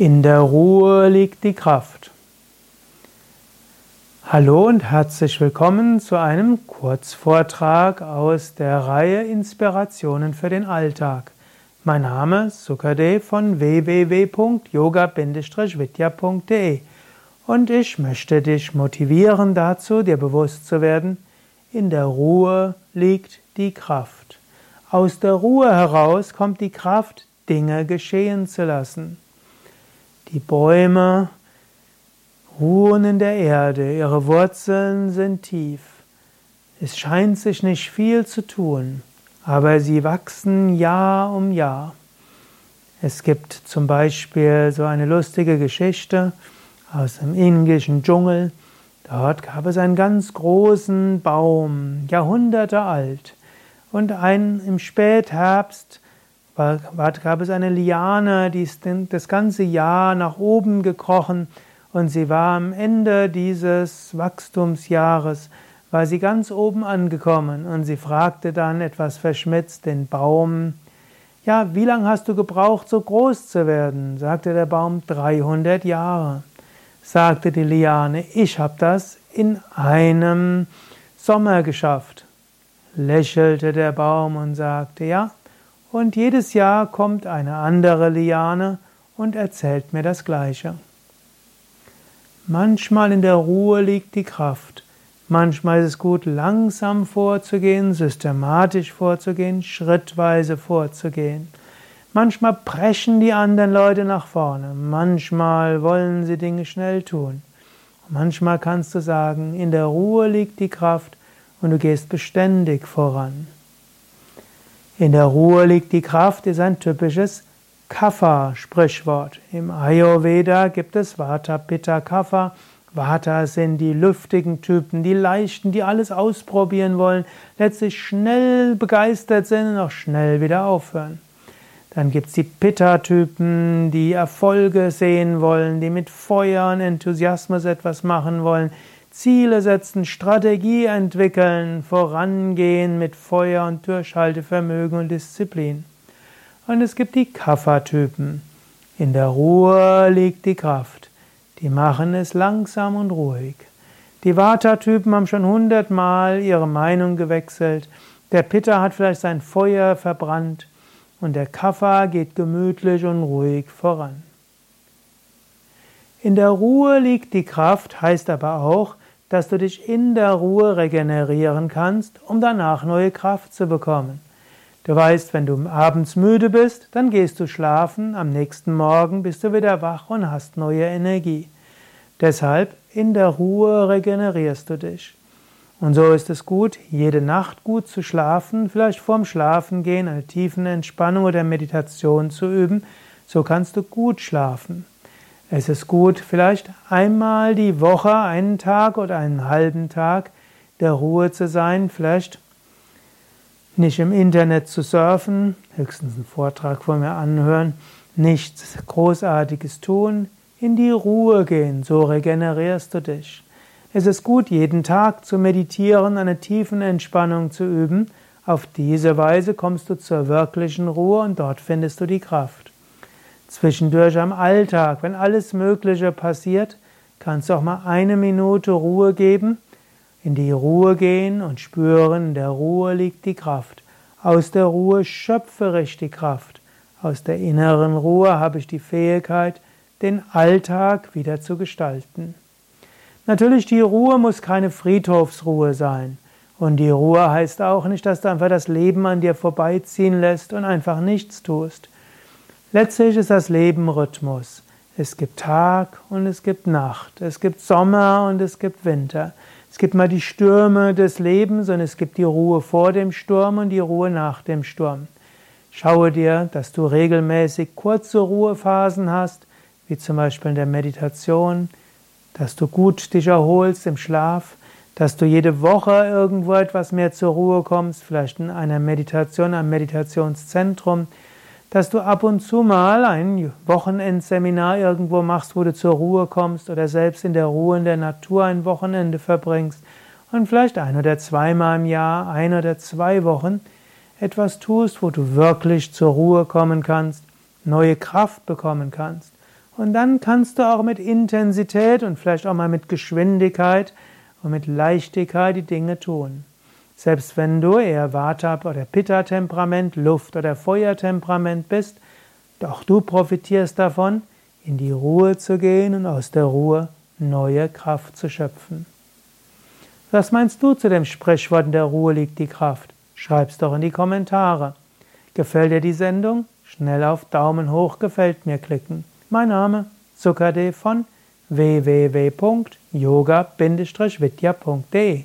In der Ruhe liegt die Kraft. Hallo und herzlich willkommen zu einem Kurzvortrag aus der Reihe Inspirationen für den Alltag. Mein Name ist Sukade von www.yoga-vidya.de und ich möchte dich motivieren dazu, dir bewusst zu werden, in der Ruhe liegt die Kraft. Aus der Ruhe heraus kommt die Kraft, Dinge geschehen zu lassen. Die Bäume ruhen in der Erde, ihre Wurzeln sind tief. Es scheint sich nicht viel zu tun, aber sie wachsen Jahr um Jahr. Es gibt zum Beispiel so eine lustige Geschichte aus dem indischen Dschungel. Dort gab es einen ganz großen Baum, Jahrhunderte alt. Und ein, im Spätherbst gab es eine Liane, die ist das ganze Jahr nach oben gekrochen und sie war am Ende dieses Wachstumsjahres, war sie ganz oben angekommen und sie fragte dann etwas verschmitzt den Baum, ja, wie lange hast du gebraucht, so groß zu werden? sagte der Baum, 300 Jahre. Sagte die Liane, ich habe das in einem Sommer geschafft. Lächelte der Baum und sagte, ja, und jedes Jahr kommt eine andere Liane und erzählt mir das Gleiche. Manchmal in der Ruhe liegt die Kraft. Manchmal ist es gut, langsam vorzugehen, systematisch vorzugehen, schrittweise vorzugehen. Manchmal preschen die anderen Leute nach vorne. Manchmal wollen sie Dinge schnell tun. manchmal kannst du sagen, in der Ruhe liegt die Kraft und du gehst beständig voran. In der Ruhe liegt die Kraft ist ein typisches Kapha-Sprichwort. Im Ayurveda gibt es Vata, Pitta, Kapha. Vata sind die lüftigen Typen, die leichten, die alles ausprobieren wollen, letztlich schnell begeistert sind und auch schnell wieder aufhören. Dann gibt es die Pitta-Typen, die Erfolge sehen wollen, die mit Feuer und Enthusiasmus etwas machen wollen, Ziele setzen, Strategie entwickeln, vorangehen mit Feuer und Durchhaltevermögen und Disziplin. Und es gibt die Kapha-Typen. In der Ruhe liegt die Kraft. Die machen es langsam und ruhig. Die Vata-Typen haben schon hundertmal ihre Meinung gewechselt. Der Pitta hat vielleicht sein Feuer verbrannt und der Kapha geht gemütlich und ruhig voran. In der Ruhe liegt die Kraft, heißt aber auch, dass du dich in der Ruhe regenerieren kannst, um danach neue Kraft zu bekommen. Du weißt, wenn du abends müde bist, dann gehst du schlafen, am nächsten Morgen bist du wieder wach und hast neue Energie. Deshalb in der Ruhe regenerierst du dich. Und so ist es gut, jede Nacht gut zu schlafen, vielleicht vorm Schlafengehen eine tiefen Entspannung oder Meditation zu üben, so kannst du gut schlafen. Es ist gut, vielleicht einmal die Woche, einen Tag oder einen halben Tag der Ruhe zu sein, vielleicht nicht im Internet zu surfen, höchstens einen Vortrag von mir anhören, nichts Großartiges tun, in die Ruhe gehen, so regenerierst du dich. Es ist gut, jeden Tag zu meditieren, eine tiefen Entspannung zu üben. Auf diese Weise kommst du zur wirklichen Ruhe und dort findest du die Kraft. Zwischendurch am Alltag, wenn alles Mögliche passiert, kannst du auch mal eine Minute Ruhe geben, in die Ruhe gehen und spüren, in der Ruhe liegt die Kraft. Aus der Ruhe schöpfe ich die Kraft. Aus der inneren Ruhe habe ich die Fähigkeit, den Alltag wieder zu gestalten. Natürlich, die Ruhe muss keine Friedhofsruhe sein. Und die Ruhe heißt auch nicht, dass du einfach das Leben an dir vorbeiziehen lässt und einfach nichts tust. Letztlich ist das Leben Rhythmus. Es gibt Tag und es gibt Nacht. Es gibt Sommer und es gibt Winter. Es gibt mal die Stürme des Lebens und es gibt die Ruhe vor dem Sturm und die Ruhe nach dem Sturm. Schaue dir, dass du regelmäßig kurze Ruhephasen hast, wie zum Beispiel in der Meditation, dass du gut dich erholst im Schlaf, dass du jede Woche irgendwo etwas mehr zur Ruhe kommst, vielleicht in einer Meditation, einem Meditationszentrum, dass du ab und zu mal ein Wochenendseminar irgendwo machst, wo du zur Ruhe kommst oder selbst in der Ruhe in der Natur ein Wochenende verbringst und vielleicht ein oder zweimal im Jahr, ein oder zwei Wochen etwas tust, wo du wirklich zur Ruhe kommen kannst, neue Kraft bekommen kannst Und dann kannst du auch mit Intensität und vielleicht auch mal mit Geschwindigkeit und mit Leichtigkeit die Dinge tun. Selbst wenn du eher Vata- oder Pitta-Temperament, Luft- oder Feuertemperament bist, doch du profitierst davon, in die Ruhe zu gehen und aus der Ruhe neue Kraft zu schöpfen. Was meinst du zu dem Sprichwort, in der Ruhe liegt die Kraft? Schreib's doch in die Kommentare. Gefällt dir die Sendung? Schnell auf Daumen hoch gefällt mir klicken. Mein Name Zuckerde von www.yoga-vidya.de